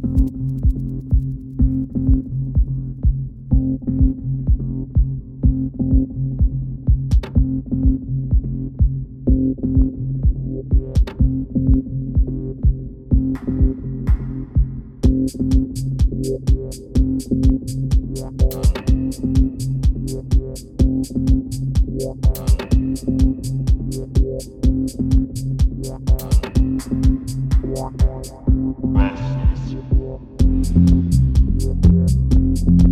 Thank thank you